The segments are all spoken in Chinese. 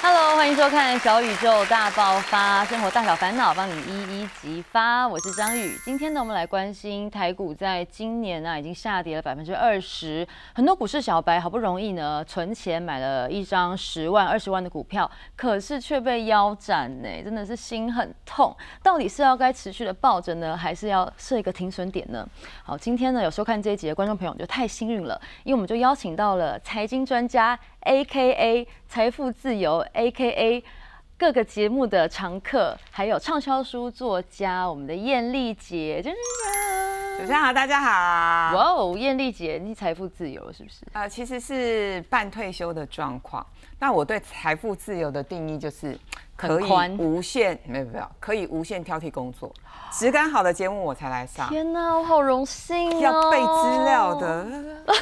Hello，欢迎收看《小宇宙大爆发》，生活大小烦恼帮你一一激发。我是张宇。今天呢，我们来关心台股在今年呢已经下跌了百分之二十，很多股市小白好不容易呢存钱买了一张十万、二十万的股票，可是却被腰斩呢，真的是心很痛。到底是要该持续的抱着呢，还是要设一个停损点呢？好，今天呢有收看这一集的观众朋友就太幸运了，因为我们就邀请到了财经专家。A K A 财富自由，A K A 各个节目的常客，还有畅销书作家，我们的艳丽姐，真主持人好，大家好。哇哦，艳丽姐，你财富自由是不是？呃，其实是半退休的状况。那我对财富自由的定义就是。可以无限没有没有，可以无限挑剔工作，质感好的节目我才来上。天哪，我好荣幸哦！要背资料的，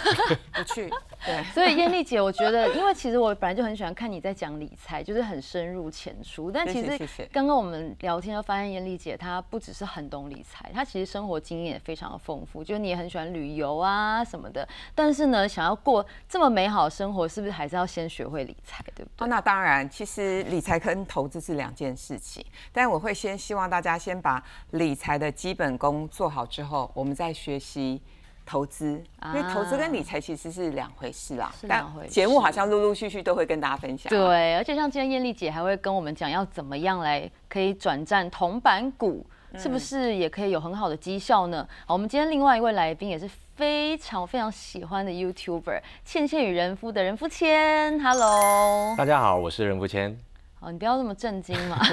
不去。对，所以艳丽姐，我觉得，因为其实我本来就很喜欢看你在讲理财，就是很深入浅出。但其实刚刚我们聊天就发现，艳丽姐她不只是很懂理财，她其实生活经验也非常的丰富。就是你也很喜欢旅游啊什么的。但是呢，想要过这么美好的生活，是不是还是要先学会理财，对不对？哦，那当然，其实理财跟投投资是两件事情，但我会先希望大家先把理财的基本功做好之后，我们再学习投资，因为投资跟理财其实是两回事啦。是两回事。节目好像陆陆续续都会跟大家分享。对，而且像今天艳丽姐还会跟我们讲要怎么样来可以转战铜板股，是不是也可以有很好的绩效呢？好，我们今天另外一位来宾也是非常非常喜欢的 YouTuber，倩倩与人夫的人夫谦，Hello，大家好，我是人夫谦。哦，你不要这么震惊嘛！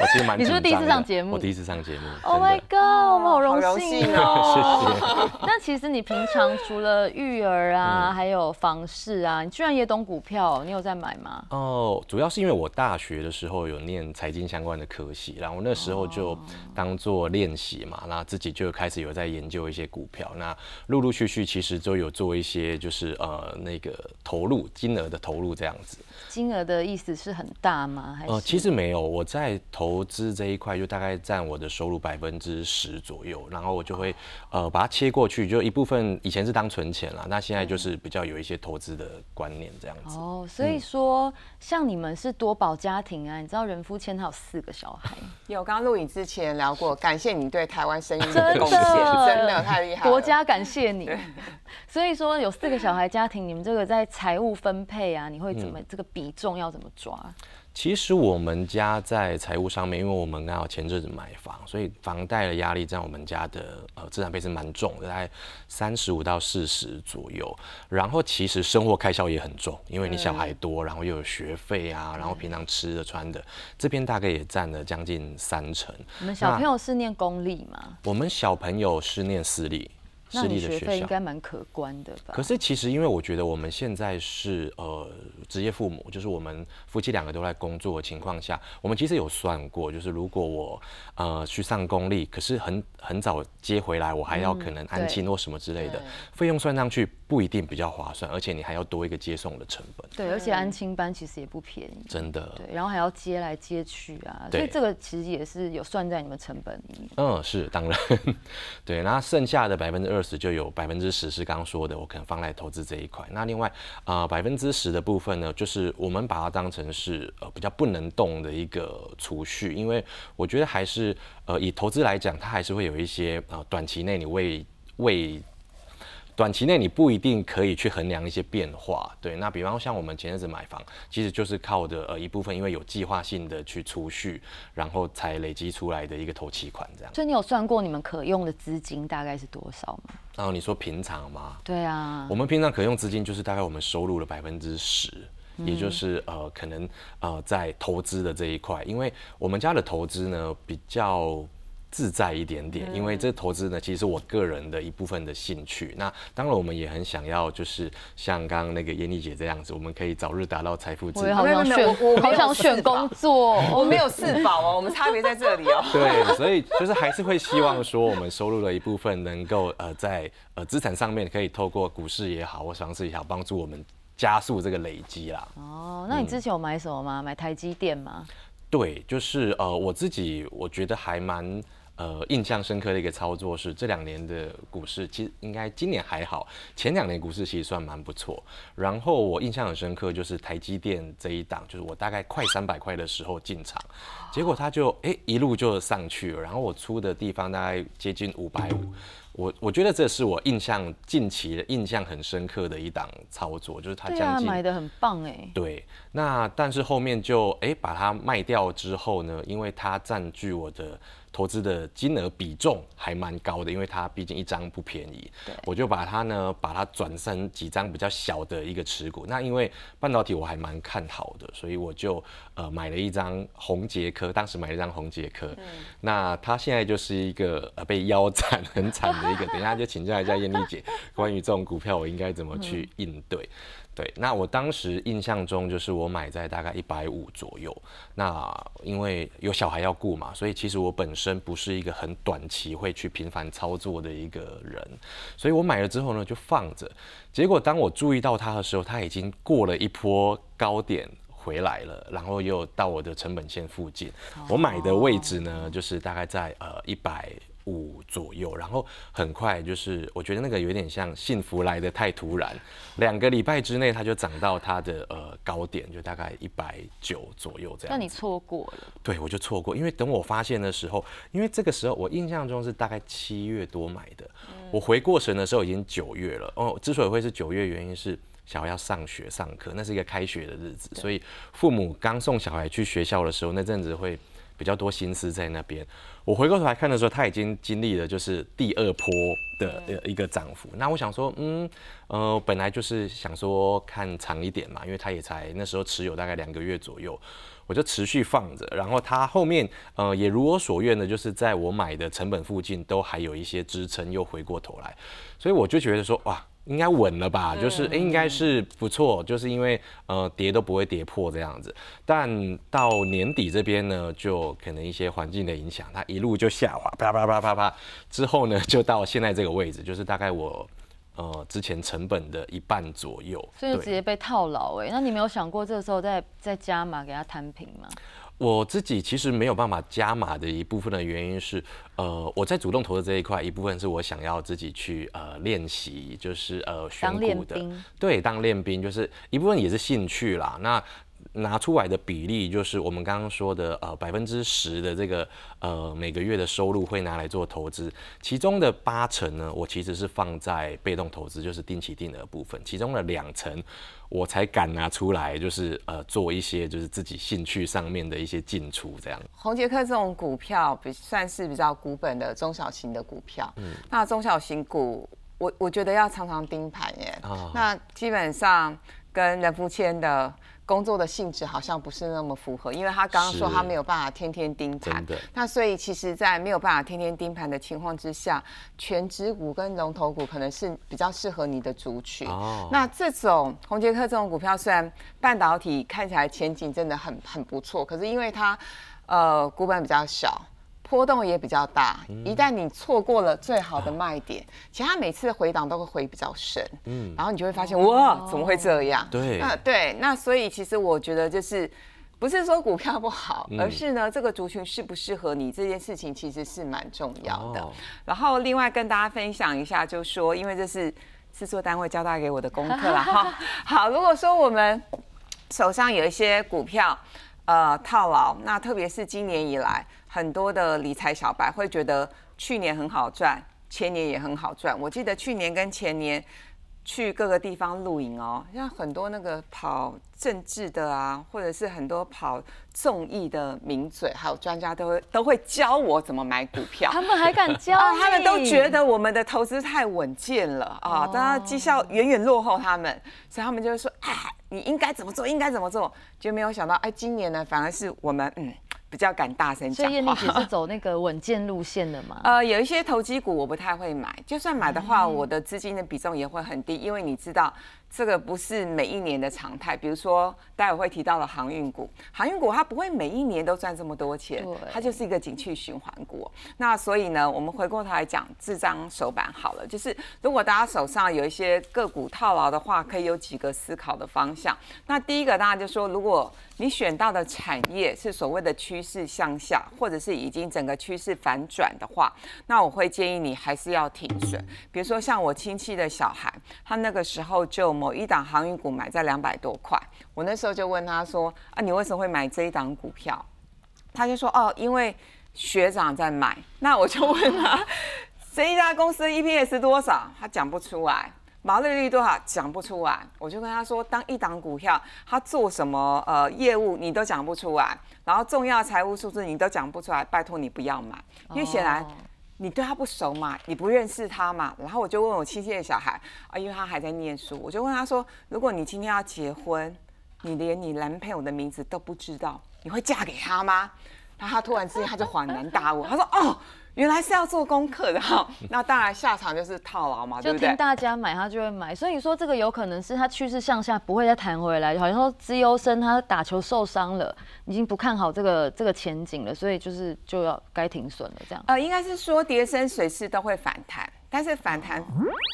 我其实蛮 你是不是第一次上节目？我第一次上节目。Oh my god，我们好荣幸哦！谢谢。那其实你平常除了育儿啊，还有房事啊，你居然也懂股票，你有在买吗？哦，主要是因为我大学的时候有念财经相关的科系，然后那时候就当做练习嘛，那自己就开始有在研究一些股票，那陆陆续续其实都有做一些就是呃那个投入金额的投入这样子。金额的意思是很。大吗？呃，其实没有，我在投资这一块就大概占我的收入百分之十左右，然后我就会呃把它切过去，就一部分以前是当存钱了，那现在就是比较有一些投资的观念这样子。哦，所以说像你们是多宝家庭啊，你知道人夫谦他有四个小孩，有刚刚录影之前聊过，感谢你对台湾生意的贡献，真的太厉害，国家感谢你。所以说有四个小孩家庭，你们这个在财务分配啊，你会怎么这个比重要怎么抓？其实我们家在财务上面，因为我们刚好前阵子买房，所以房贷的压力在我们家的呃资产配置蛮重的，大概三十五到四十左右。然后其实生活开销也很重，因为你小孩多，然后又有学费啊，然后平常吃的穿的，这边大概也占了将近三成。你们小朋友是念公立吗？我们小朋友是念私立。那你学费应该蛮可观的吧？可是其实，因为我觉得我们现在是呃职业父母，就是我们夫妻两个都在工作的情况下，我们其实有算过，就是如果我呃去上公立，可是很很早接回来，我还要可能安亲或什么之类的费用算上去。不一定比较划算，而且你还要多一个接送的成本。对，而且安亲班其实也不便宜。真的。对，然后还要接来接去啊，所以这个其实也是有算在你们成本里面。嗯，是当然。对，那剩下的百分之二二十就有百分之十是刚刚说的，我可能放在投资这一块。那另外啊，百分之十的部分呢，就是我们把它当成是呃比较不能动的一个储蓄，因为我觉得还是呃以投资来讲，它还是会有一些呃短期内你未未短期内你不一定可以去衡量一些变化，对。那比方像我们前阵子买房，其实就是靠的呃一部分，因为有计划性的去储蓄，然后才累积出来的一个头期款这样。所以你有算过你们可用的资金大概是多少吗？然后你说平常吗？对啊。我们平常可用资金就是大概我们收入的百分之十，也就是呃可能呃在投资的这一块，因为我们家的投资呢比较。自在一点点，因为这投资呢，其实是我个人的一部分的兴趣。那当然，我们也很想要，就是像刚刚那个燕丽姐这样子，我们可以早日达到财富自由。我好想选，我好想选工作，我没有四宝哦，我们差别在这里哦。对，所以就是还是会希望说，我们收入的一部分能够呃在呃资产上面可以透过股市也好，或房市也好，帮助我们加速这个累积啦。哦，那你之前有买什么吗？买台积电吗？对，就是呃我自己我觉得还蛮。呃印象深刻的一个操作是，这两年的股市其实应该今年还好，前两年股市其实算蛮不错。然后我印象很深刻，就是台积电这一档，就是我大概快三百块的时候进场，结果它就哎一路就上去了，然后我出的地方大概接近五百五。我我觉得这是我印象近期的印象很深刻的一档操作，就是它将近买的很棒哎。对，那但是后面就哎把它卖掉之后呢，因为它占据我的。投资的金额比重还蛮高的，因为它毕竟一张不便宜。我就把它呢，把它转成几张比较小的一个持股。那因为半导体我还蛮看好的，所以我就呃买了一张红杰科，当时买了一张红杰科。那它现在就是一个呃被腰斩很惨的一个。等一下就请教一下艳丽姐，关于这种股票我应该怎么去应对。对，那我当时印象中就是我买在大概一百五左右。那因为有小孩要顾嘛，所以其实我本身不是一个很短期会去频繁操作的一个人，所以我买了之后呢就放着。结果当我注意到它的时候，它已经过了一波高点回来了，然后又到我的成本线附近。我买的位置呢，就是大概在呃一百。五左右，然后很快就是，我觉得那个有点像幸福来的太突然，两个礼拜之内它就涨到它的呃高点，就大概一百九左右这样。那你错过了？对，我就错过，因为等我发现的时候，因为这个时候我印象中是大概七月多买的，我回过神的时候已经九月了。哦，之所以会是九月，原因是小孩要上学上课，那是一个开学的日子，所以父母刚送小孩去学校的时候，那阵子会。比较多心思在那边。我回过头来看的时候，他已经经历了就是第二波的一个涨幅。那我想说，嗯，呃，本来就是想说看长一点嘛，因为它也才那时候持有大概两个月左右，我就持续放着。然后它后面呃也如我所愿的，就是在我买的成本附近都还有一些支撑，又回过头来，所以我就觉得说，哇。应该稳了吧，就是哎，应该是不错，就是因为呃跌都不会跌破这样子，但到年底这边呢，就可能一些环境的影响，它一路就下滑，啪啪啪啪啪，之后呢就到现在这个位置，就是大概我呃之前成本的一半左右，所以就直接被套牢哎，那你没有想过这个时候再再加码给它摊平吗？我自己其实没有办法加码的一部分的原因是，呃，我在主动投资这一块，一部分是我想要自己去呃练习，就是呃选股的，对，当练兵，就是一部分也是兴趣啦。那拿出来的比例就是我们刚刚说的，呃，百分之十的这个呃每个月的收入会拿来做投资，其中的八成呢，我其实是放在被动投资，就是定期定额部分，其中的两成我才敢拿出来，就是呃做一些就是自己兴趣上面的一些进出这样。红杰克这种股票比算是比较股本的中小型的股票，嗯，那中小型股我我觉得要常常盯盘耶，那基本上跟人福签的。工作的性质好像不是那么符合，因为他刚刚说他没有办法天天盯盘，那所以其实，在没有办法天天盯盘的情况之下，全职股跟龙头股可能是比较适合你的族群。那这种红杰克这种股票，虽然半导体看起来前景真的很很不错，可是因为它呃股本比较小。波动也比较大，一旦你错过了最好的卖点，其实它每次回档都会回比较深，嗯，然后你就会发现哇，怎么会这样？对，那对，那所以其实我觉得就是不是说股票不好，而是呢这个族群适不适合你这件事情其实是蛮重要的。然后另外跟大家分享一下，就说因为这是制作单位交代给我的功课了 哈。好，如果说我们手上有一些股票呃套牢，那特别是今年以来。很多的理财小白会觉得去年很好赚，前年也很好赚。我记得去年跟前年去各个地方露营哦，像很多那个跑政治的啊，或者是很多跑综艺的名嘴，还有专家都会都会教我怎么买股票。他们还敢教？他们都觉得我们的投资太稳健了啊，当然绩效远远落后他们，所以他们就会说：“哎，你应该怎么做？应该怎么做？”就没有想到，哎，今年呢，反而是我们嗯。比较敢大声讲所以燕丽姐是走那个稳健路线的吗？呃，有一些投机股我不太会买，就算买的话，我的资金的比重也会很低，因为你知道这个不是每一年的常态，比如说待会会提到的航运股，航运股它不会每一年都赚这么多钱，它就是一个景气循环股。那所以呢，我们回过头来讲智张手板好了，就是如果大家手上有一些个股套牢的话，可以有几个思考的方向。那第一个大家就说，如果你选到的产业是所谓的趋势向下，或者是已经整个趋势反转的话，那我会建议你还是要停损。比如说像我亲戚的小孩，他那个时候就。某一档航运股买在两百多块，我那时候就问他说：“啊，你为什么会买这一档股票？”他就说：“哦，因为学长在买。”那我就问他：“ 这一家公司 EPS 多少？”他讲不出来，毛利率多少讲不出来。我就跟他说：“当一档股票他做什么呃业务你都讲不出来，然后重要财务数字你都讲不出来，拜托你不要买，因为显然。”你对他不熟嘛？你不认识他嘛？然后我就问我亲戚的小孩啊，因为他还在念书，我就问他说：如果你今天要结婚，你连你男朋友的名字都不知道，你会嫁给他吗？然后他突然之间他就恍然大悟，他说：哦。原来是要做功课的哈，那当然下场就是套牢嘛，就听大家买他就会买，所以你说这个有可能是他趋势向下，不会再弹回来，好像说资优生他打球受伤了，已经不看好这个这个前景了，所以就是就要该停损了这样。呃，应该是说跌升水势都会反弹。但是反弹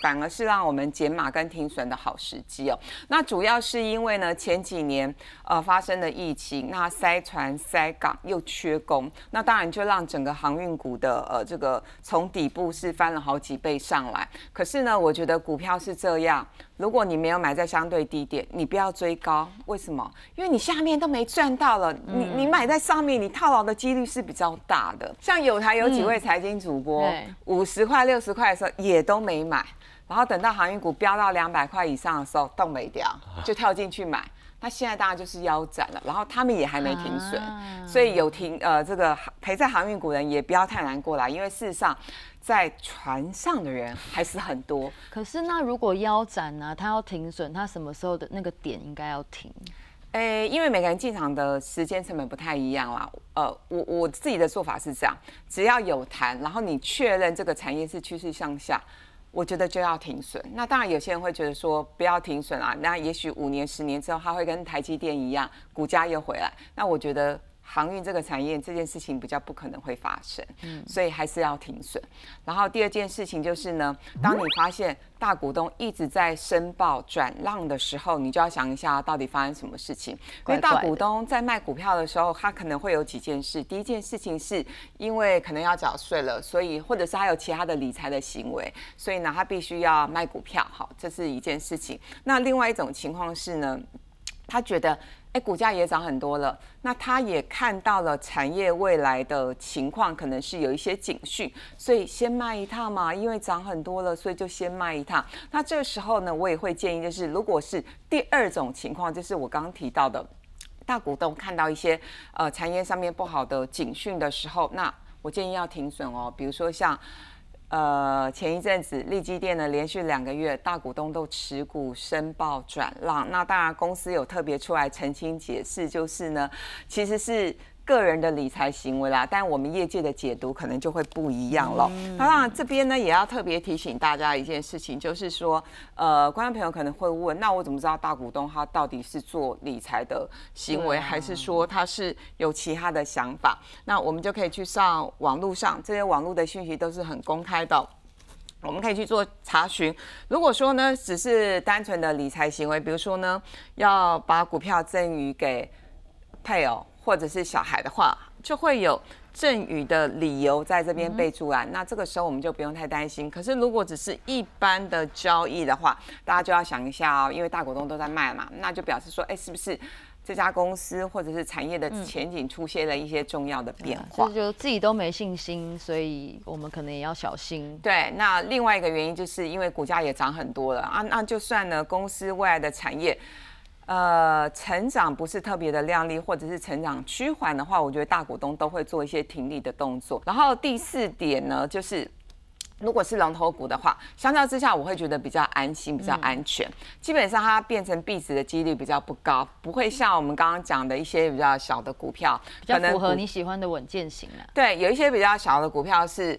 反而是让我们减码跟停损的好时机哦。那主要是因为呢，前几年呃发生的疫情，那塞船塞港又缺工，那当然就让整个航运股的呃这个从底部是翻了好几倍上来。可是呢，我觉得股票是这样。如果你没有买在相对低点，你不要追高。为什么？因为你下面都没赚到了。你你买在上面，你套牢的几率是比较大的。像有台有几位财经主播，五十块、六十块的时候也都没买，然后等到航运股飙到两百块以上的时候，动没掉，就跳进去买。那现在大家就是腰斩了，然后他们也还没停损，所以有停呃这个陪在航运股人也不要太难过来，因为事实上在船上的人还是很多。可是那如果腰斩呢，他要停损，他什么时候的那个点应该要停？诶，因为每个人进场的时间成本不太一样啦。呃，我我自己的做法是这样，只要有谈，然后你确认这个产业是趋势向下。我觉得就要停损。那当然，有些人会觉得说不要停损啊。那也许五年、十年之后，它会跟台积电一样，股价又回来。那我觉得。航运这个产业这件事情比较不可能会发生，嗯，所以还是要停损。然后第二件事情就是呢，当你发现大股东一直在申报转让的时候，你就要想一下到底发生什么事情。因为大股东在卖股票的时候，他可能会有几件事。第一件事情是因为可能要缴税了，所以或者是他有其他的理财的行为，所以呢，他必须要卖股票。好，这是一件事情。那另外一种情况是呢，他觉得。哎，股价也涨很多了，那他也看到了产业未来的情况，可能是有一些警讯，所以先卖一趟嘛，因为涨很多了，所以就先卖一趟。那这个时候呢，我也会建议，就是如果是第二种情况，就是我刚刚提到的大股东看到一些呃产业上面不好的警讯的时候，那我建议要停损哦，比如说像。呃，前一阵子利基店呢，连续两个月大股东都持股申报转让，那当然公司有特别出来澄清解释，就是呢，其实是。个人的理财行为啦，但我们业界的解读可能就会不一样了。那当然，这边呢也要特别提醒大家一件事情，就是说，呃，观众朋友可能会问，那我怎么知道大股东他到底是做理财的行为，还是说他是有其他的想法？那我们就可以去上网络上，这些网络的讯息都是很公开的，我们可以去做查询。如果说呢，只是单纯的理财行为，比如说呢，要把股票赠予给配偶。或者是小孩的话，就会有赠与的理由在这边备注啊。那这个时候我们就不用太担心。可是如果只是一般的交易的话，大家就要想一下哦，因为大股东都在卖嘛，那就表示说，哎，是不是这家公司或者是产业的前景出现了一些重要的变化？就自己都没信心，所以我们可能也要小心。对，那另外一个原因就是因为股价也涨很多了啊，那就算呢公司未来的产业。呃，成长不是特别的靓丽，或者是成长趋缓的话，我觉得大股东都会做一些停利的动作。然后第四点呢，就是如果是龙头股的话，相较之下，我会觉得比较安心、比较安全。基本上它变成壁纸的几率比较不高，不会像我们刚刚讲的一些比较小的股票，比较符合你喜欢的稳健型啊。对，有一些比较小的股票是，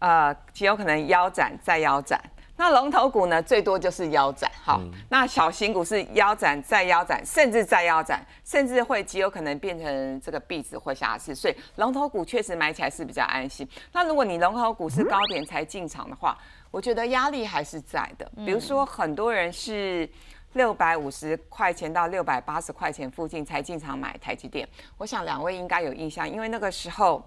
呃，极有可能腰斩再腰斩。那龙头股呢，最多就是腰斩，好，那小型股是腰斩再腰斩，甚至再腰斩，甚至会极有可能变成这个壁纸或瑕疵，所以龙头股确实买起来是比较安心。那如果你龙头股是高点才进场的话，我觉得压力还是在的。比如说很多人是六百五十块钱到六百八十块钱附近才进场买台积电，我想两位应该有印象，因为那个时候。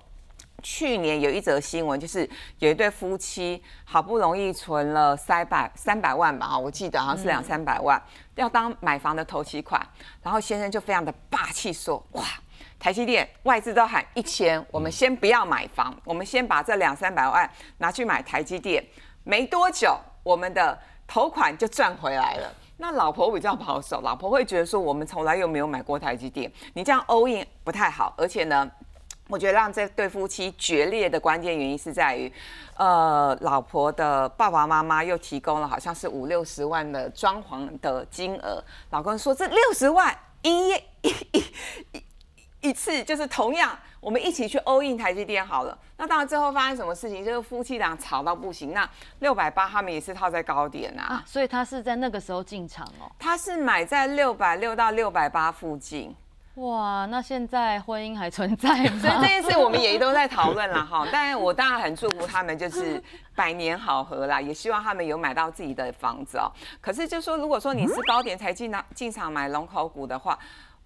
去年有一则新闻，就是有一对夫妻好不容易存了三百三百万吧，我记得好像是两三百万，要当买房的头期款，然后先生就非常的霸气说：“哇，台积电外资都喊一千，我们先不要买房，我们先把这两三百万拿去买台积电，没多久我们的头款就赚回来了。”那老婆比较保守，老婆会觉得说：“我们从来又没有买过台积电，你这样 all in 不太好，而且呢。”我觉得让这对夫妻决裂的关键原因是在于，呃，老婆的爸爸妈妈又提供了好像是五六十万的装潢的金额，老公说这六十万一一一一次就是同样，我们一起去欧印台积电好了。那当然最后发生什么事情，就是夫妻俩吵到不行。那六百八他们也是套在高点啊，所以他是在那个时候进场哦，他是买在六百六到六百八附近。哇，那现在婚姻还存在吗？所以这件事我们也都在讨论了哈。但我当然很祝福他们，就是百年好合啦，也希望他们有买到自己的房子哦。可是就说，如果说你是高点才进场进场买龙口股的话。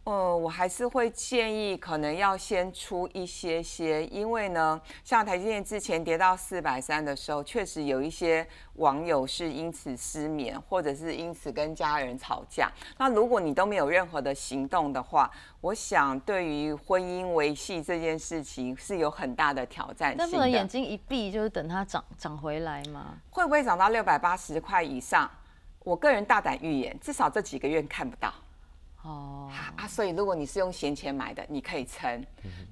呃，我还是会建议，可能要先出一些些，因为呢，像台积电之前跌到四百三的时候，确实有一些网友是因此失眠，或者是因此跟家人吵架。那如果你都没有任何的行动的话，我想对于婚姻维系这件事情是有很大的挑战性。那不能眼睛一闭就是等它涨涨回来吗？会不会涨到六百八十块以上？我个人大胆预言，至少这几个月看不到。哦啊，所以如果你是用闲钱买的，你可以撑；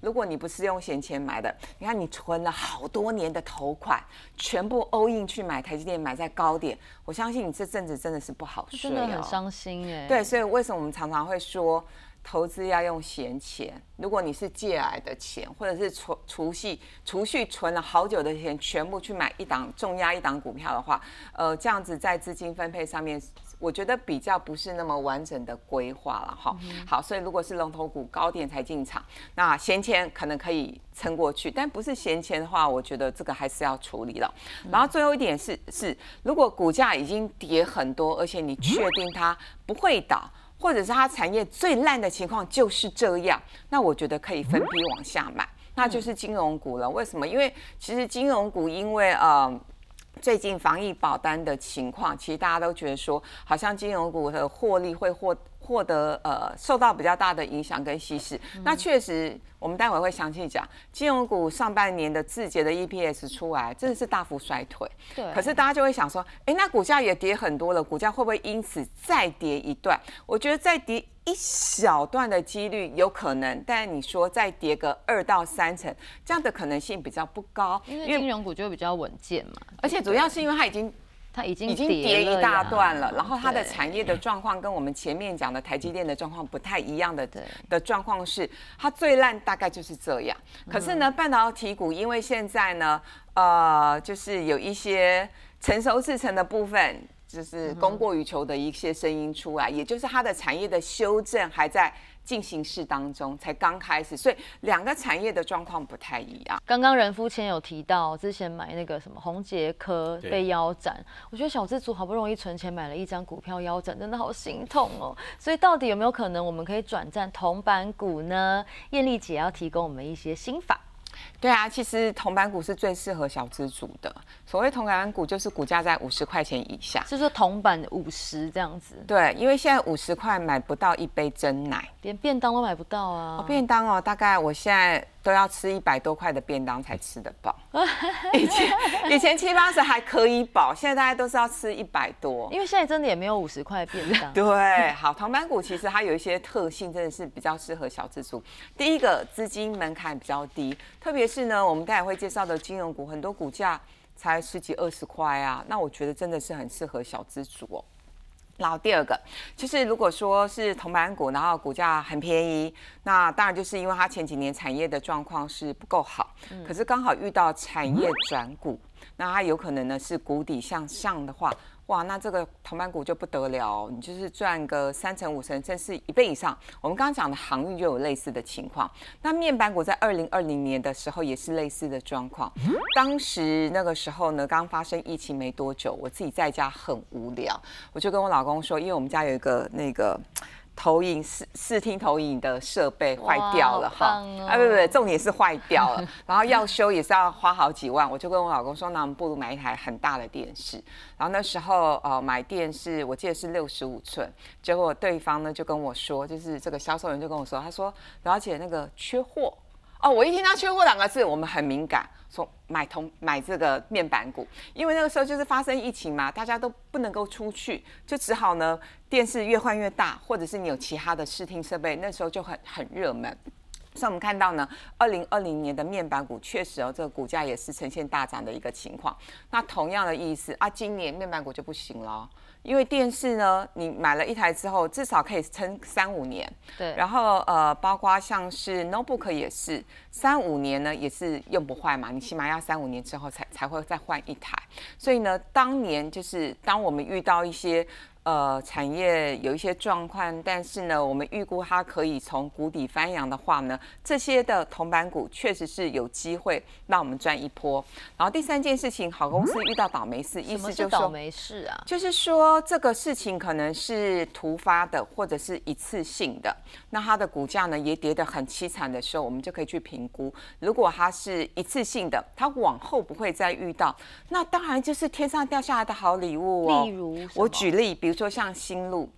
如果你不是用闲钱买的，你看你存了好多年的头款，全部 all in 去买台积电，买在高点，我相信你这阵子真的是不好睡，真的很伤心哎。对，所以为什么我们常常会说？投资要用闲钱，如果你是借来的钱，或者是储储蓄储蓄存了好久的钱，全部去买一档重压一档股票的话，呃，这样子在资金分配上面，我觉得比较不是那么完整的规划了哈。好，所以如果是龙头股高点才进场，那闲钱可能可以撑过去，但不是闲钱的话，我觉得这个还是要处理了。然后最后一点是是，如果股价已经跌很多，而且你确定它不会倒。或者是它产业最烂的情况就是这样，那我觉得可以分批往下买，那就是金融股了。为什么？因为其实金融股因为呃最近防疫保单的情况，其实大家都觉得说，好像金融股的获利会获。获得呃受到比较大的影响跟稀释，那确实我们待会会详细讲金融股上半年的字节的 EPS 出来真的是大幅衰退，对。可是大家就会想说，哎，那股价也跌很多了，股价会不会因此再跌一段？我觉得再跌一小段的几率有可能，但你说再跌个二到三成，这样的可能性比较不高，因为金融股就比较稳健嘛，而且主要是因为它已经。它已经已经跌一大段了，然后它的产业的状况跟我们前面讲的台积电的状况不太一样的的状况是，它最烂大概就是这样。可是呢，半导体股因为现在呢，呃，就是有一些成熟制成的部分，就是供过于求的一些声音出来，也就是它的产业的修正还在。进行式当中才刚开始，所以两个产业的状况不太一样。刚刚任夫前有提到，之前买那个什么红杰科被腰斩，我觉得小资族好不容易存钱买了一张股票腰斩，真的好心痛哦。所以到底有没有可能我们可以转战铜板股呢？艳丽姐要提供我们一些心法。对啊，其实铜板股是最适合小资主的。所谓铜板股，就是股价在五十块钱以下，是说铜板五十这样子。对，因为现在五十块买不到一杯真奶，连便当都买不到啊。便当哦，大概我现在。都要吃一百多块的便当才吃得饱，以前以前七八十还可以饱，现在大家都是要吃一百多，因为现在真的也没有五十块便当。对，好，铜板股其实它有一些特性，真的是比较适合小资族。第一个，资金门槛比较低，特别是呢，我们待会会介绍的金融股，很多股价才十几二十块啊，那我觉得真的是很适合小资族哦。然后第二个，就是如果说是铜板股，然后股价很便宜，那当然就是因为它前几年产业的状况是不够好，可是刚好遇到产业转股，那它有可能呢是谷底向上的话。哇，那这个铜板股就不得了，你就是赚个三成五成，甚至一倍以上。我们刚刚讲的航运就有类似的情况。那面板股在二零二零年的时候也是类似的状况。当时那个时候呢，刚发生疫情没多久，我自己在家很无聊，我就跟我老公说，因为我们家有一个那个。投影视视听投影的设备坏掉了哈，啊不不不，重点是坏掉了，然后要修也是要花好几万，我就跟我老公说，那我们不如买一台很大的电视。然后那时候呃买电视，我记得是六十五寸，结果对方呢就跟我说，就是这个销售人就跟我说，他说表姐那个缺货。哦，我一听到缺货两个字，我们很敏感，说买同买这个面板股，因为那个时候就是发生疫情嘛，大家都不能够出去，就只好呢电视越换越大，或者是你有其他的视听设备，那时候就很很热门。所以我们看到呢，二零二零年的面板股确实哦，这个股价也是呈现大涨的一个情况。那同样的意思啊，今年面板股就不行了。因为电视呢，你买了一台之后，至少可以撑三五年。对。然后呃，包括像是 notebook 也是三五年呢，也是用不坏嘛。你起码要三五年之后才才会再换一台。所以呢，当年就是当我们遇到一些。呃，产业有一些状况，但是呢，我们预估它可以从谷底翻扬的话呢，这些的铜板股确实是有机会让我们赚一波。然后第三件事情，好公司遇到倒霉事，意思就是倒霉事啊，就是说这个事情可能是突发的，或者是一次性的，那它的股价呢也跌得很凄惨的时候，我们就可以去评估，如果它是一次性的，它往后不会再遇到，那当然就是天上掉下来的好礼物哦。例如，我举例，比如。说像新路，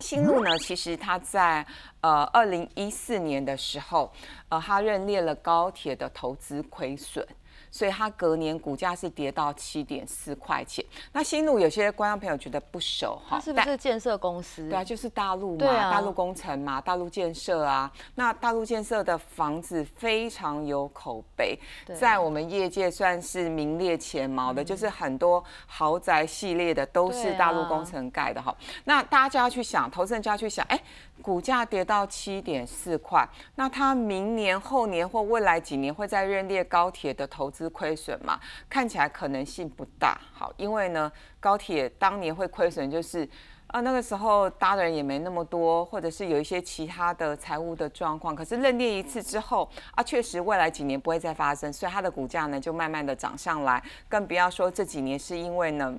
新路呢，其实它在呃二零一四年的时候，呃，他认列了高铁的投资亏损。所以它隔年股价是跌到七点四块钱。那新路有些观众朋友觉得不熟哈，它是不是建设公司？对啊，就是大陆嘛，大陆工程嘛，大陆建设啊。那大陆建设的房子非常有口碑，在我们业界算是名列前茅的，就是很多豪宅系列的都是大陆工程盖的哈。那大家就要去想，投资人就要去想，哎，股价跌到七点四块，那它明年、后年或未来几年会在认列高铁的投资？亏损嘛？看起来可能性不大。好，因为呢，高铁当年会亏损，就是啊，那个时候搭的人也没那么多，或者是有一些其他的财务的状况。可是认列一次之后啊，确实未来几年不会再发生，所以它的股价呢就慢慢的涨上来。更不要说这几年是因为呢。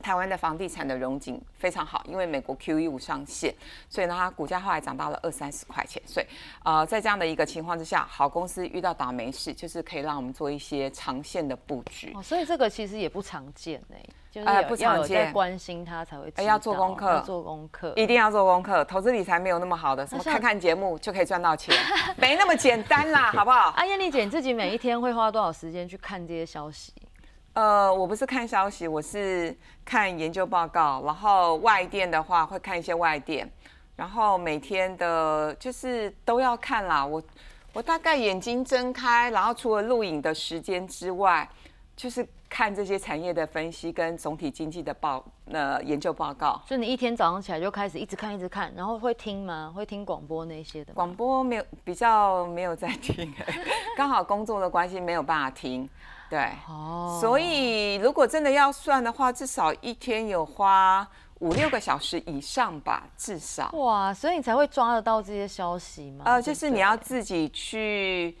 台湾的房地产的融景非常好，因为美国 QE 五上线，所以呢，它股价后来涨到了二三十块钱。所以，呃，在这样的一个情况之下，好公司遇到倒霉事，就是可以让我们做一些长线的布局。哦，所以这个其实也不常见呢，就是不常见，关心它才会。哎，要做功课，做功课，一定要做功课。投资理财没有那么好的，什么看看节目就可以赚到钱，没那么简单啦，好不好？阿燕丽姐，你自己每一天会花多少时间去看这些消息？呃，我不是看消息，我是看研究报告。然后外电的话，会看一些外电。然后每天的，就是都要看啦。我我大概眼睛睁开，然后除了录影的时间之外，就是看这些产业的分析跟总体经济的报呃研究报告。所以你一天早上起来就开始一直看一直看，然后会听吗？会听广播那些的？广播没有，比较没有在听，刚好工作的关系没有办法听。对，哦，所以如果真的要算的话，至少一天有花五六个小时以上吧，至少。哇，所以你才会抓得到这些消息吗？呃，就是你要自己去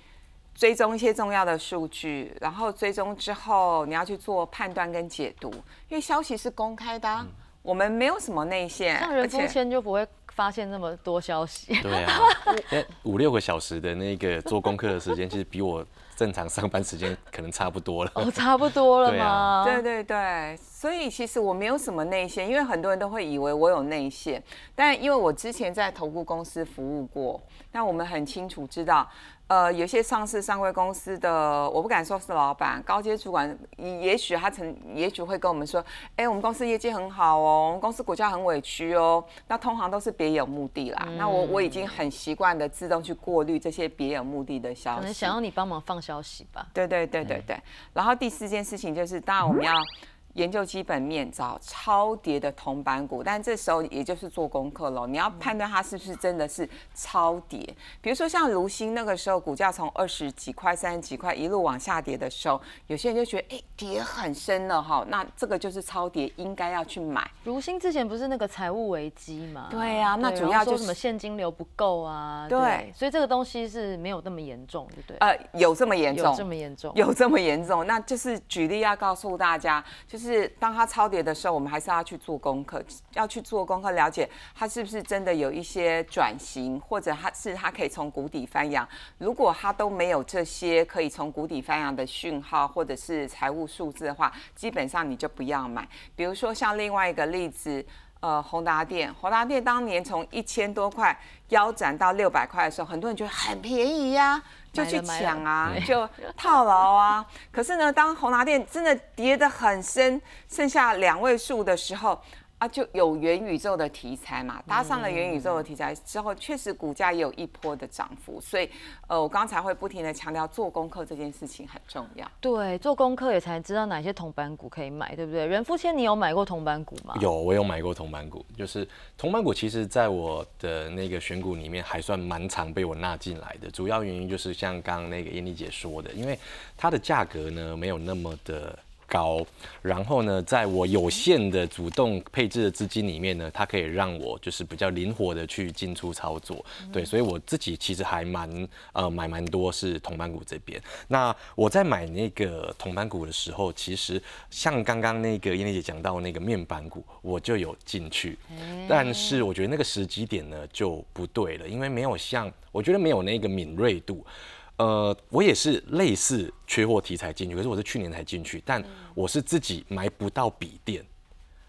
追踪一些重要的数据，然后追踪之后你要去做判断跟解读，因为消息是公开的，我们没有什么内线，像人工签就不会发现那么多消息。对啊，五六个小时的那个做功课的时间，其实比我。正常上班时间可能差不多了，哦，差不多了吗？对对对，所以其实我没有什么内线，因为很多人都会以为我有内线，但因为我之前在投顾公司服务过，那我们很清楚知道。呃，有些上市上柜公司的，我不敢说是老板，高阶主管，也许他曾，也许会跟我们说，哎，我们公司业绩很好哦，我们公司股价很委屈哦，那通常都是别有目的啦。那我我已经很习惯的自动去过滤这些别有目的的消息，可能想要你帮忙放消息吧。对对对对对。然后第四件事情就是，当然我们要。研究基本面，找超跌的铜板股，但这时候也就是做功课喽。你要判断它是不是真的是超跌。比如说像卢鑫那个时候，股价从二十几块、三十几块一路往下跌的时候，有些人就觉得哎，跌很深了哈，那这个就是超跌，应该要去买。卢鑫之前不是那个财务危机嘛？对啊，那主要就是什么现金流不够啊。对，所以这个东西是没有那么严重，对不对？呃，有这么严重？有这么严重？有这么严重？那就是举例要告诉大家，就是是当它超跌的时候，我们还是要去做功课，要去做功课，了解它是不是真的有一些转型，或者它是它可以从谷底翻扬。如果它都没有这些可以从谷底翻扬的讯号，或者是财务数字的话，基本上你就不要买。比如说像另外一个例子。呃，宏达电，宏达电当年从一千多块腰斩到六百块的时候，很多人觉得很便宜呀，就去抢啊，就套牢啊。可是呢，当宏达电真的跌得很深，剩下两位数的时候。啊，就有元宇宙的题材嘛，搭上了元宇宙的题材之后，确实股价也有一波的涨幅，所以，呃，我刚才会不停的强调做功课这件事情很重要。对，做功课也才知道哪些铜板股可以买，对不对？任富谦，你有买过铜板股吗？有，我有买过铜板股，就是铜板股，其实在我的那个选股里面还算蛮常被我纳进来的，主要原因就是像刚刚那个燕丽姐说的，因为它的价格呢没有那么的。高，然后呢，在我有限的主动配置的资金里面呢，它可以让我就是比较灵活的去进出操作，对，所以我自己其实还蛮呃买蛮多是铜板股这边。那我在买那个铜板股的时候，其实像刚刚那个燕丽姐讲到那个面板股，我就有进去，但是我觉得那个时机点呢就不对了，因为没有像我觉得没有那个敏锐度。呃，我也是类似缺货题材进去，可是我是去年才进去，但我是自己买不到笔电，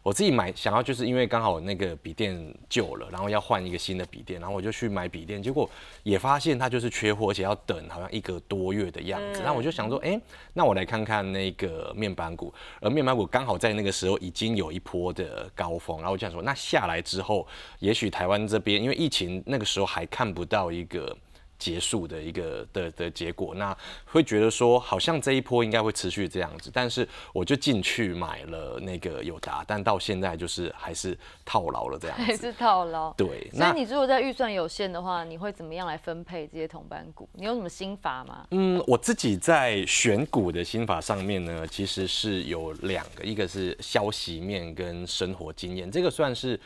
我自己买想要就是因为刚好那个笔电旧了，然后要换一个新的笔电，然后我就去买笔电，结果也发现它就是缺货，而且要等好像一个多月的样子。那我就想说，哎，那我来看看那个面板股，而面板股刚好在那个时候已经有一波的高峰，然后我就想说，那下来之后，也许台湾这边因为疫情那个时候还看不到一个。结束的一个的的结果，那会觉得说好像这一波应该会持续这样子，但是我就进去买了那个友达，但到现在就是还是套牢了这样子，还是套牢。对，那你如果在预算有限的话，你会怎么样来分配这些同板股？你有什么心法吗？嗯，我自己在选股的心法上面呢，其实是有两个，一个是消息面跟生活经验，这个算是。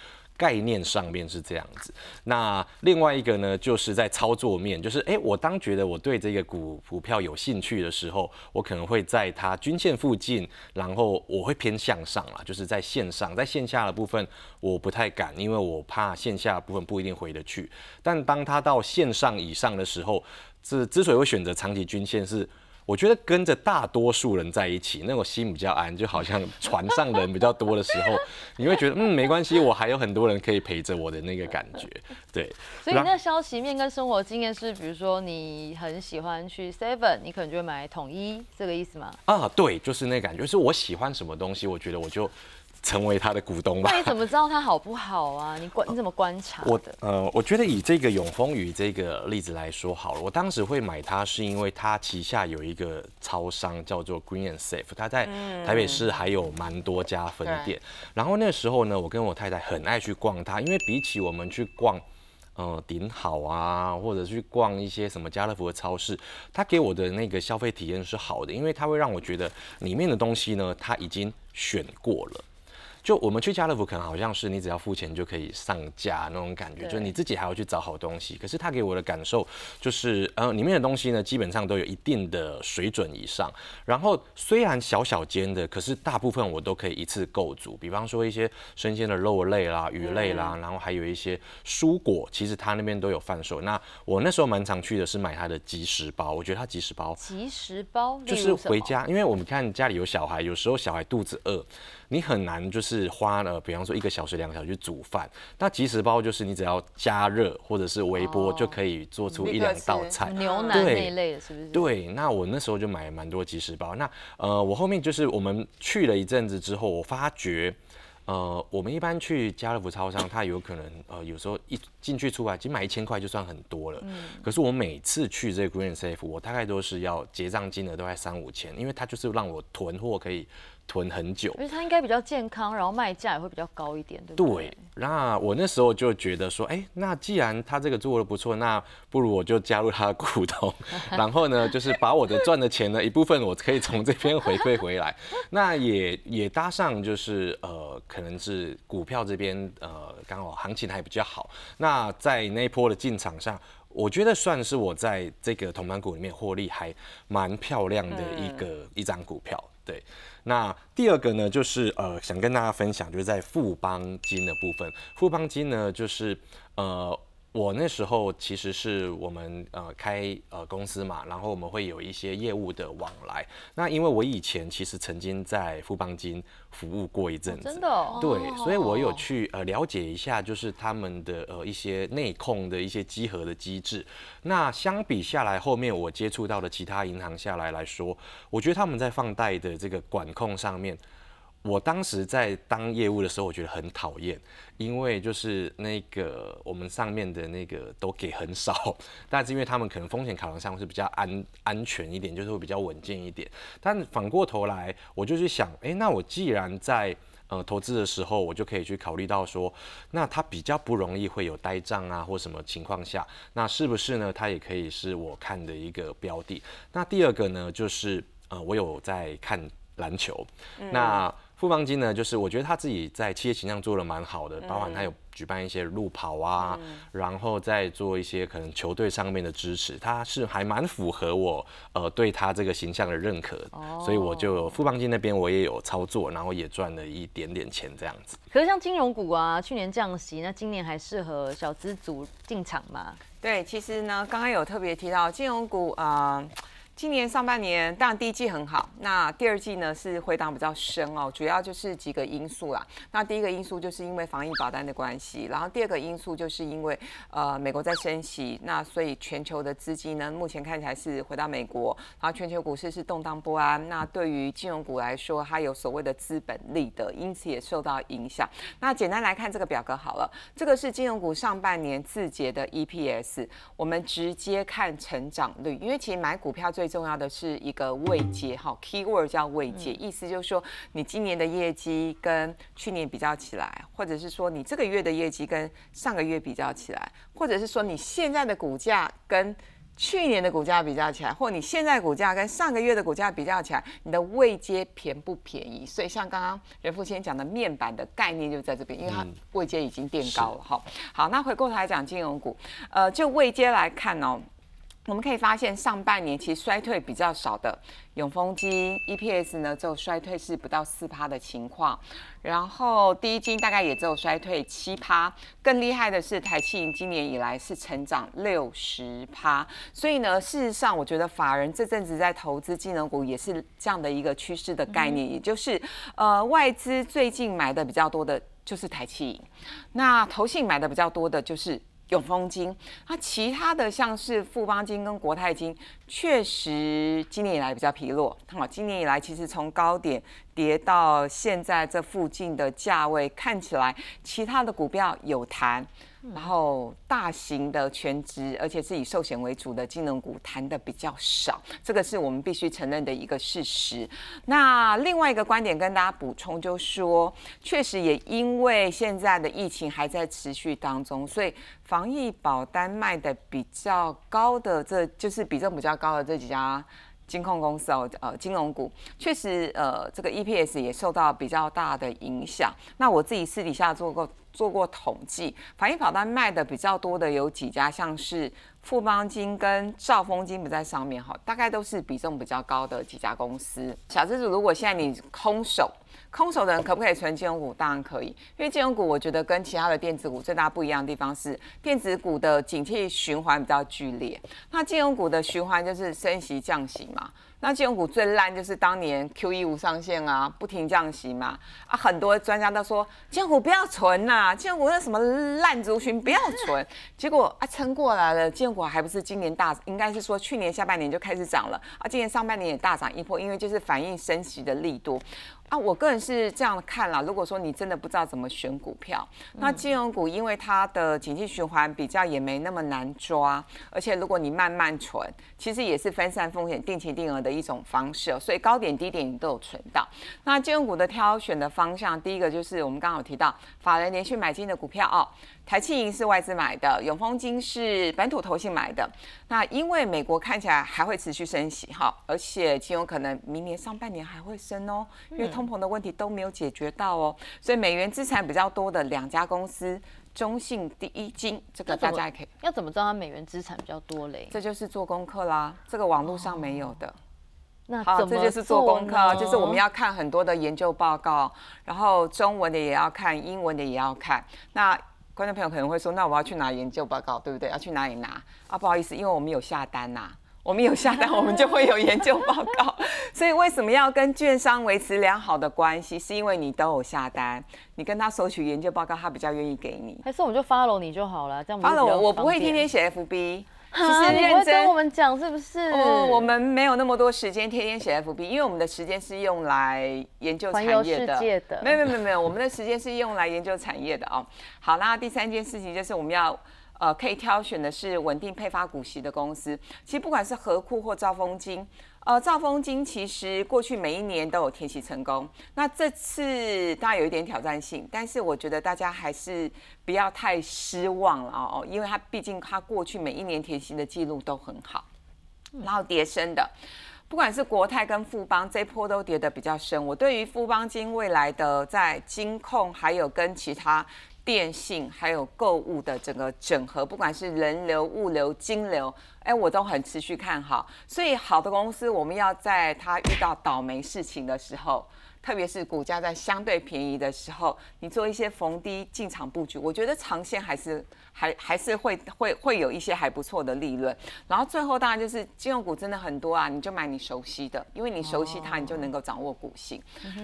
概念上面是这样子，那另外一个呢，就是在操作面，就是哎，我当觉得我对这个股股票有兴趣的时候，我可能会在它均线附近，然后我会偏向上啦，就是在线上，在线下的部分我不太敢，因为我怕线下部分不一定回得去。但当它到线上以上的时候，这之所以会选择长期均线是。我觉得跟着大多数人在一起，那种心比较安，就好像船上人比较多的时候，你会觉得嗯没关系，我还有很多人可以陪着我的那个感觉，对。所以那消息面跟生活经验是，比如说你很喜欢去 Seven，你可能就会买统一，这个意思吗？啊，对，就是那感觉，就是我喜欢什么东西，我觉得我就。成为他的股东吧？那你怎么知道他好不好啊？你观你怎么观察我呃，我觉得以这个永丰宇这个例子来说好了，我当时会买它是因为它旗下有一个超商叫做 Green and Safe，它在台北市还有蛮多家分店。然后那时候呢，我跟我太太很爱去逛它，因为比起我们去逛呃顶好啊，或者去逛一些什么家乐福的超市，它给我的那个消费体验是好的，因为它会让我觉得里面的东西呢，它已经选过了。就我们去家乐福，可能好像是你只要付钱就可以上架那种感觉，就是你自己还要去找好东西。可是他给我的感受就是，呃，里面的东西呢，基本上都有一定的水准以上。然后虽然小小间的，可是大部分我都可以一次购足。比方说一些生鲜的肉类啦、鱼类啦，然后还有一些蔬果，其实他那边都有贩售。那我那时候蛮常去的是买他的即食包，我觉得他即食包，即食包就是回家，因为我们看家里有小孩，有时候小孩肚子饿。你很难就是花了，比方说一个小时、两个小时去煮饭。那即食包就是你只要加热或者是微波就可以做出一两道菜，牛奶那类的，是不是？对，那我那时候就买了蛮多即食包。那呃，我后面就是我们去了一阵子之后，我发觉。呃，我们一般去家乐福超商，它有可能呃，有时候一进去出来，其实买一千块就算很多了。嗯。可是我每次去这个 Green Safe，我大概都是要结账金额都在三五千，因为它就是让我囤货可以囤很久。因为它应该比较健康，然后卖价也会比较高一点，对不对？对，那我那时候就觉得说，哎、那既然他这个做的不错，那不如我就加入他的股东，然后呢，就是把我的赚的钱呢一部分我可以从这边回馈回来，那也也搭上就是呃，可能是股票这边呃刚好行情还比较好，那在那一波的进场上。我觉得算是我在这个同盘股里面获利还蛮漂亮的一个、一张股票，对。那第二个呢，就是呃，想跟大家分享，就是在富邦金的部分。富邦金呢，就是呃，我那时候其实是我们呃开呃公司嘛，然后我们会有一些业务的往来。那因为我以前其实曾经在富邦金服务过一阵子，真的哦对，所以我有去呃了解一下，就是他们的呃一些内控的一些稽核的机制。那相比下来，后面我接触到的其他银行下来来说，我觉得他们在放贷的这个管控上面。我当时在当业务的时候，我觉得很讨厌，因为就是那个我们上面的那个都给很少，但是因为他们可能风险考量上是比较安安全一点，就是会比较稳健一点。但反过头来，我就去想，诶，那我既然在呃投资的时候，我就可以去考虑到说，那它比较不容易会有呆账啊或什么情况下，那是不是呢？它也可以是我看的一个标的。那第二个呢，就是呃我有在看篮球，那富邦金呢，就是我觉得他自己在企业形象做的蛮好的，包含他有举办一些路跑啊，然后再做一些可能球队上面的支持，他是还蛮符合我呃对他这个形象的认可，所以我就富邦金那边我也有操作，然后也赚了一点点钱这样子。可是像金融股啊，去年降息，那今年还适合小资族进场吗？对，其实呢，刚刚有特别提到金融股啊。呃今年上半年当然第一季很好，那第二季呢是回档比较深哦，主要就是几个因素啦。那第一个因素就是因为防疫保单的关系，然后第二个因素就是因为呃美国在升息，那所以全球的资金呢目前看起来是回到美国，然后全球股市是动荡不安。那对于金融股来说，它有所谓的资本利得，因此也受到影响。那简单来看这个表格好了，这个是金融股上半年字节的 EPS，我们直接看成长率，因为其实买股票最重要的是一个位阶，哈，keyword 叫位阶，意思就是说你今年的业绩跟去年比较起来，或者是说你这个月的业绩跟上个月比较起来，或者是说你现在的股价跟去年的股价比较起来，或你现在股价跟上个月的股价比较起来，你的位阶便不便宜？所以像刚刚任富先讲的面板的概念就在这边，因为它位阶已经垫高了哈。好，那回过头来讲金融股，呃，就位阶来看哦。我们可以发现，上半年其实衰退比较少的永丰金 EPS 呢，只有衰退是不到四趴的情况，然后第一金大概也只有衰退七趴，更厉害的是台气银今年以来是成长六十趴，所以呢，事实上我觉得法人这阵子在投资金融股也是这样的一个趋势的概念，也就是呃外资最近买的比较多的就是台气银，那投信买的比较多的就是。永丰金，那其他的像是富邦金跟国泰金，确实今年以来比较疲弱。好，今年以来其实从高点跌到现在这附近的价位，看起来其他的股票有弹，然后大型的全职，而且是以寿险为主的金融股弹的比较少，这个是我们必须承认的一个事实。那另外一个观点跟大家补充，就是说确实也因为现在的疫情还在持续当中，所以防疫保单卖的比较高的，这就是比重比较高的这几家。金控公司哦，呃，金融股确实，呃，这个 EPS 也受到比较大的影响。那我自己私底下做过做过统计，防疫保单卖的比较多的有几家，像是富邦金跟兆丰金不在上面哈，大概都是比重比较高的几家公司。小资主，如果现在你空手，空手的人可不可以存金融股？当然可以，因为金融股我觉得跟其他的电子股最大不一样的地方是，电子股的景气循环比较剧烈，那金融股的循环就是升息降息嘛。那金融股最烂就是当年 Q E 无上限啊，不停降息嘛，啊，很多专家都说金融股不要存呐、金融股那什么烂族群不要存，结果啊撑过来了，金融股还不是今年大，应该是说去年下半年就开始涨了，啊，今年上半年也大涨一波，因为就是反映升息的力度。啊，我个人是这样看啦。如果说你真的不知道怎么选股票，那金融股因为它的景气循环比较也没那么难抓，而且如果你慢慢存，其实也是分散风险、定期定额的一种方式。所以高点低点你都有存到。那金融股的挑选的方向，第一个就是我们刚刚有提到法人连续买进的股票哦。台庆银是外资买的，永丰金是本土投信买的。那因为美国看起来还会持续升息哈，而且极有可能明年上半年还会升哦，因为通膨的问题都没有解决到哦。所以美元资产比较多的两家公司，中信第一金，这个大家也可以。要怎么知道它美元资产比较多嘞？这就是做功课啦，这个网络上没有的。那好，这就是做功课，就是我们要看很多的研究报告，然后中文的也要看，英文的也要看。那观众朋友可能会说：“那我要去拿研究报告，对不对？要去哪里拿？”啊，不好意思，因为我们有下单呐，我们有下单，我们就会有研究报告。所以为什么要跟券商维持良好的关系？是因为你都有下单，你跟他索取研究报告，他比较愿意给你。还是我们就 follow 你就好了，这样 follow 我，我不会天天写 FB。其实你会跟我们讲是不是？哦，我们没有那么多时间天天写 FB，因为我们的时间是用来研究产业的。没有没有没有没有，我们的时间是用来研究产业的哦。好，那第三件事情就是我们要呃可以挑选的是稳定配发股息的公司。其实不管是和库或兆丰金。呃，兆丰金其实过去每一年都有填息成功，那这次当然有一点挑战性，但是我觉得大家还是不要太失望了哦，因为它毕竟它过去每一年填息的记录都很好，然后跌升的，不管是国泰跟富邦这波都跌得比较深，我对于富邦金未来的在金控还有跟其他。电信还有购物的整个整合，不管是人流、物流、金流，哎，我都很持续看好。所以好的公司，我们要在它遇到倒霉事情的时候。特别是股价在相对便宜的时候，你做一些逢低进场布局，我觉得长线还是还还是会会会有一些还不错的利润。然后最后当然就是金融股真的很多啊，你就买你熟悉的，因为你熟悉它，你就能够掌握股性。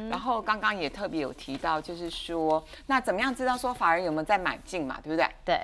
然后刚刚也特别有提到，就是说那怎么样知道说法人有没有在买进嘛，对不对？对。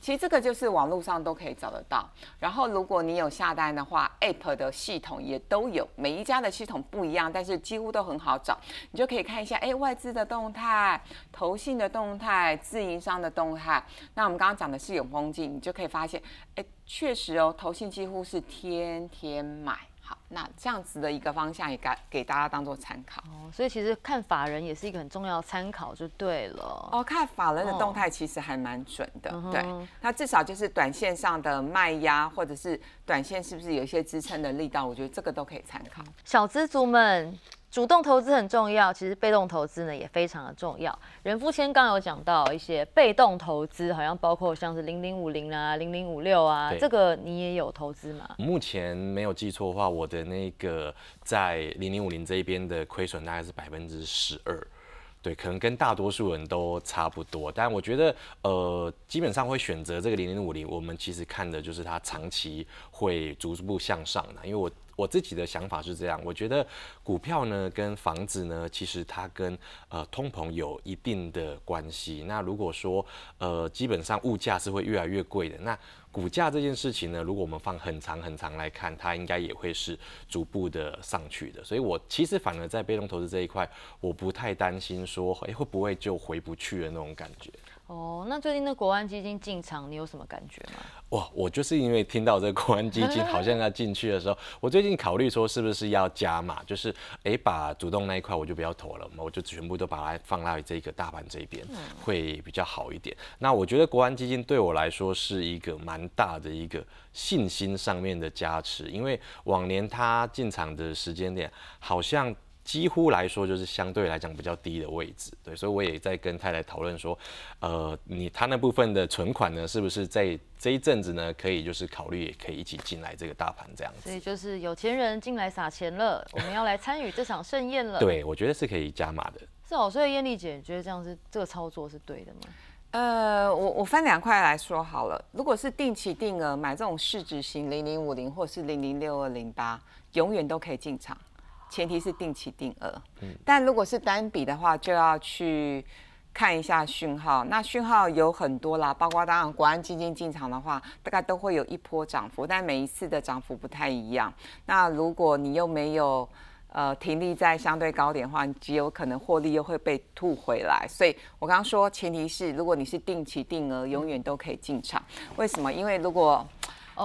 其实这个就是网络上都可以找得到，然后如果你有下单的话，App 的系统也都有，每一家的系统不一样，但是几乎都很好找，你就可以看一下，哎，外资的动态、投信的动态、自营商的动态。那我们刚刚讲的是永丰金，你就可以发现，哎，确实哦，投信几乎是天天买。那这样子的一个方向也给给大家当做参考哦，所以其实看法人也是一个很重要的参考，就对了哦。看法人的动态其实还蛮准的，对。那至少就是短线上的卖压，或者是短线是不是有一些支撑的力道，我觉得这个都可以参考。小资族们。主动投资很重要，其实被动投资呢也非常的重要。任富谦刚有讲到一些被动投资，好像包括像是零零五零啊、零零五六啊，这个你也有投资吗？目前没有记错的话，我的那个在零零五零这一边的亏损大概是百分之十二。对，可能跟大多数人都差不多，但我觉得，呃，基本上会选择这个零零五零，我们其实看的就是它长期会逐步向上的。因为我我自己的想法是这样，我觉得股票呢跟房子呢，其实它跟呃通膨有一定的关系。那如果说呃基本上物价是会越来越贵的，那股价这件事情呢，如果我们放很长很长来看，它应该也会是逐步的上去的。所以我其实反而在被动投资这一块，我不太担心说，哎，会不会就回不去的那种感觉。哦，那最近的国安基金进场，你有什么感觉吗？哇，我就是因为听到这个国安基金好像要进去的时候，我最近考虑说是不是要加码，就是哎，把主动那一块我就不要投了嘛，我就全部都把它放到这个大盘这边，会比较好一点。那我觉得国安基金对我来说是一个蛮大的一个信心上面的加持，因为往年它进场的时间点好像。几乎来说就是相对来讲比较低的位置，对，所以我也在跟太太讨论说，呃，你他那部分的存款呢，是不是在这一阵子呢，可以就是考虑也可以一起进来这个大盘这样子。所以就是有钱人进来撒钱了，我们要来参与这场盛宴了。对，我觉得是可以加码的。是哦，所以艳丽姐你觉得这样是这个操作是对的吗？呃，我我分两块来说好了，如果是定期定额买这种市值型零零五零或是零零六二零八，永远都可以进场。前提是定期定额，嗯但如果是单笔的话，就要去看一下讯号。那讯号有很多啦，包括当然国安基金进场的话，大概都会有一波涨幅，但每一次的涨幅不太一样。那如果你又没有呃停利在相对高点的话，你极有可能获利又会被吐回来。所以我刚刚说，前提是如果你是定期定额，永远都可以进场。为什么？因为如果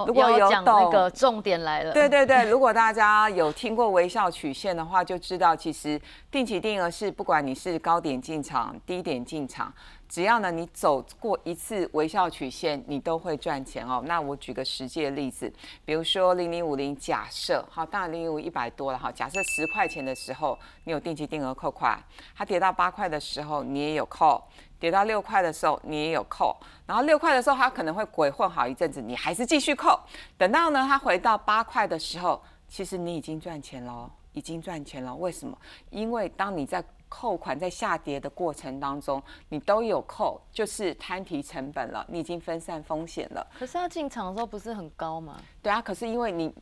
如果有讲那个重点来了，对对对，如果大家有听过微笑曲线的话，就知道其实定期定额是不管你是高点进场、低点进场，只要呢你走过一次微笑曲线，你都会赚钱哦。那我举个实际的例子，比如说零零五零，假设好，当然零零五一百多了哈，假设十块钱的时候你有定期定额扣款，它跌到八块的时候你也有扣。跌到六块的时候，你也有扣，然后六块的时候，它可能会鬼混好一阵子，你还是继续扣。等到呢，它回到八块的时候，其实你已经赚钱了，已经赚钱了。为什么？因为当你在扣款在下跌的过程当中，你都有扣，就是摊提成本了，你已经分散风险了。可是它进场的时候不是很高吗？对啊，可是因为你。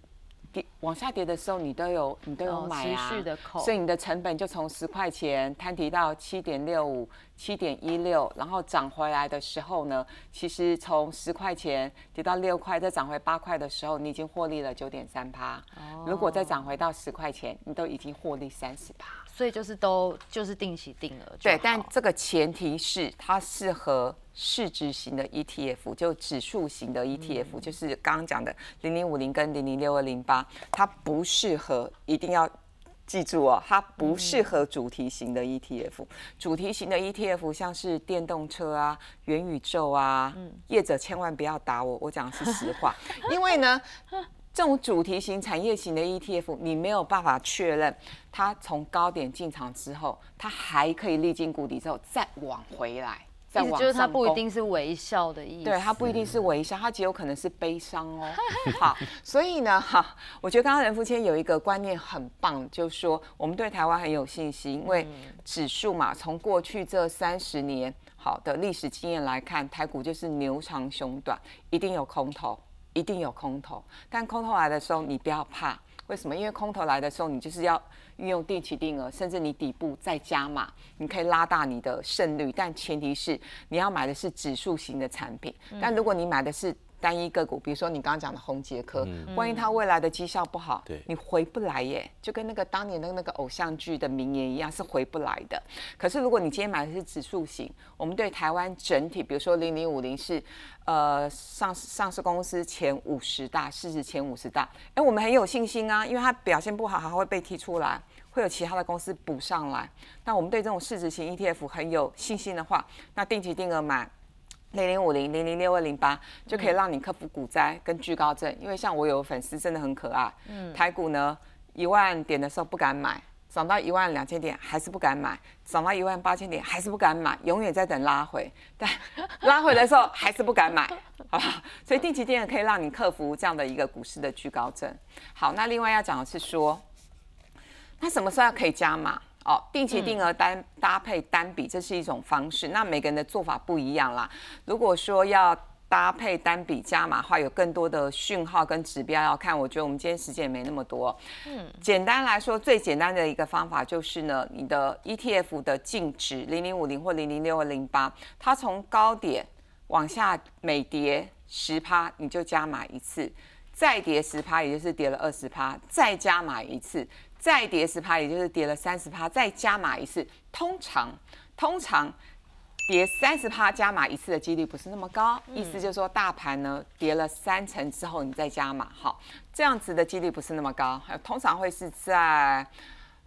跌往下跌的时候，你都有你都有买啊，所以你的成本就从十块钱摊提到七点六五、七点一六，然后涨回来的时候呢，其实从十块钱跌到六块，再涨回八块的时候，你已经获利了九点三趴。如果再涨回到十块钱，你都已经获利三十趴。所以就是都就是定期定额。对，但这个前提是它适合。市值型的 ETF 就指数型的 ETF，就是刚刚讲的零零五零跟零零六二零八，它不适合，一定要记住哦，它不适合主题型的 ETF。主题型的 ETF 像是电动车啊、元宇宙啊，业者千万不要打我，我讲的是实话，因为呢，这种主题型产业型的 ETF，你没有办法确认它从高点进场之后，它还可以历经谷底之后再往回来。意思就是它不一定是微笑的意思，对，它不一定是微笑，它极有可能是悲伤哦。好，所以呢，哈，我觉得刚刚任富谦有一个观念很棒，就是说我们对台湾很有信心，因为指数嘛，从过去这三十年好的历史经验来看，台股就是牛长熊短，一定有空头，一定有空头。但空头来的时候，你不要怕，为什么？因为空头来的时候，你就是要。运用定期定额，甚至你底部再加码，你可以拉大你的胜率。但前提是你要买的是指数型的产品。但如果你买的是单一个股，比如说你刚刚讲的红杰科，万一它未来的绩效不好，你回不来耶，就跟那个当年的那个偶像剧的名言一样，是回不来的。可是如果你今天买的是指数型，我们对台湾整体，比如说零零五零是呃上上市公司前五十大市值前五十大，哎，我们很有信心啊，因为它表现不好，还会被踢出来，会有其他的公司补上来。那我们对这种市值型 ETF 很有信心的话，那定期定额买。零零五零零零六二零八就可以让你克服股灾跟巨高症，因为像我有粉丝真的很可爱，嗯，台股呢一万点的时候不敢买，涨到一万两千点还是不敢买，涨到一万八千点还是不敢买，永远在等拉回，但 拉回的时候还是不敢买，好吧？所以定期定额可以让你克服这样的一个股市的巨高症。好，那另外要讲的是说，那什么时候可以加码？哦，定期定额单搭配单笔，这是一种方式。那每个人的做法不一样啦。如果说要搭配单笔加码的话，有更多的讯号跟指标要看。我觉得我们今天时间也没那么多。嗯，简单来说，最简单的一个方法就是呢，你的 ETF 的净值零零五零或零零六二零八，它从高点往下每跌十趴，你就加码一次；再跌十趴，也就是跌了二十趴，再加码一次。再跌十趴，也就是跌了三十趴，再加码一次。通常，通常跌三十趴加码一次的几率不是那么高。意思就是说，大盘呢跌了三成之后，你再加码，好，这样子的几率不是那么高。通常会是在。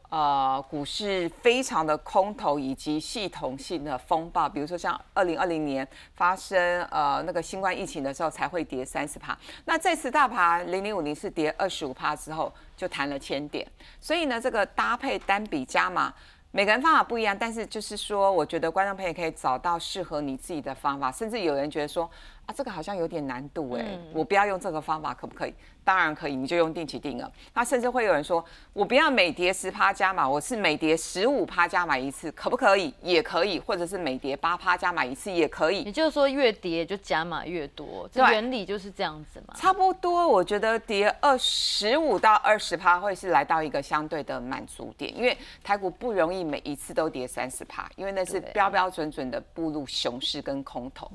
呃，股市非常的空头以及系统性的风暴，比如说像二零二零年发生呃那个新冠疫情的时候，才会跌三十趴。那这次大盘零零五零是跌二十五趴之后，就弹了千点。所以呢，这个搭配单笔加码，每个人方法不一样，但是就是说，我觉得观众朋友可以找到适合你自己的方法。甚至有人觉得说，啊，这个好像有点难度哎，我不要用这个方法，可不可以？当然可以，你就用定期定额。那甚至会有人说，我不要每跌十趴加码，我是每跌十五趴加码一次，可不可以？也可以，或者是每跌八趴加码一次也可以。也就是说，越跌就加码越多，这原理就是这样子嘛。差不多，我觉得跌二十五到二十趴会是来到一个相对的满足点，因为台股不容易每一次都跌三十趴，因为那是标标准准的步入熊市跟空头。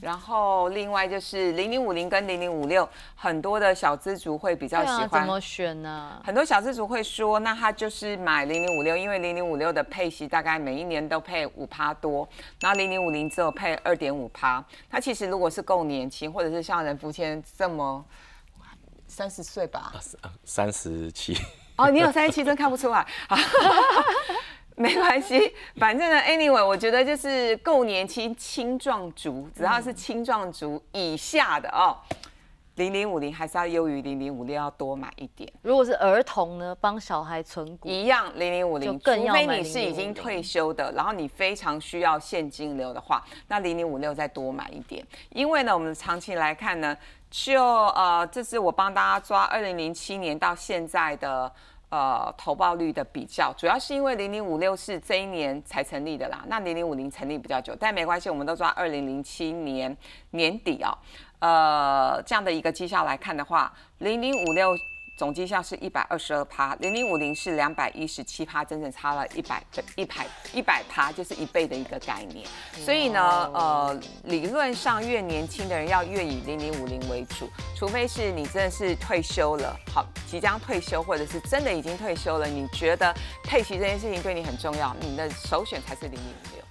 然后另外就是零零五零跟零零五六，很多的小资族会比较喜欢。怎么选呢？很多小资族会说，那他就是买零零五六，因为零零五六的配息大概每一年都配五趴多，然后零零五零只有配二点五趴。他其实如果是够年轻，或者是像人福谦这么三十岁吧，三十七。哦，你有三十七，真看不出来。没关系，反正呢，anyway，我觉得就是够年轻、青壮族，只要是青壮族以下的哦，零零五零还是要优于零零五六，要多买一点。如果是儿童呢，帮小孩存股一样，零零五零，除非你是已经退休的，然后你非常需要现金流的话，那零零五六再多买一点。因为呢，我们长期来看呢，就呃，这是我帮大家抓二零零七年到现在的。呃，投报率的比较，主要是因为零零五六是这一年才成立的啦，那零零五零成立比较久，但没关系，我们都抓二零零七年年底啊，呃，这样的一个绩效来看的话，零零五六。总绩效是一百二十二趴，零零五零是两百一十七趴，整整差了一百一百一百趴，就是一倍的一个概念。所以呢，呃，理论上越年轻的人要越以零零五零为主，除非是你真的是退休了，好，即将退休，或者是真的已经退休了，你觉得配息这件事情对你很重要，你的首选才是零零五六。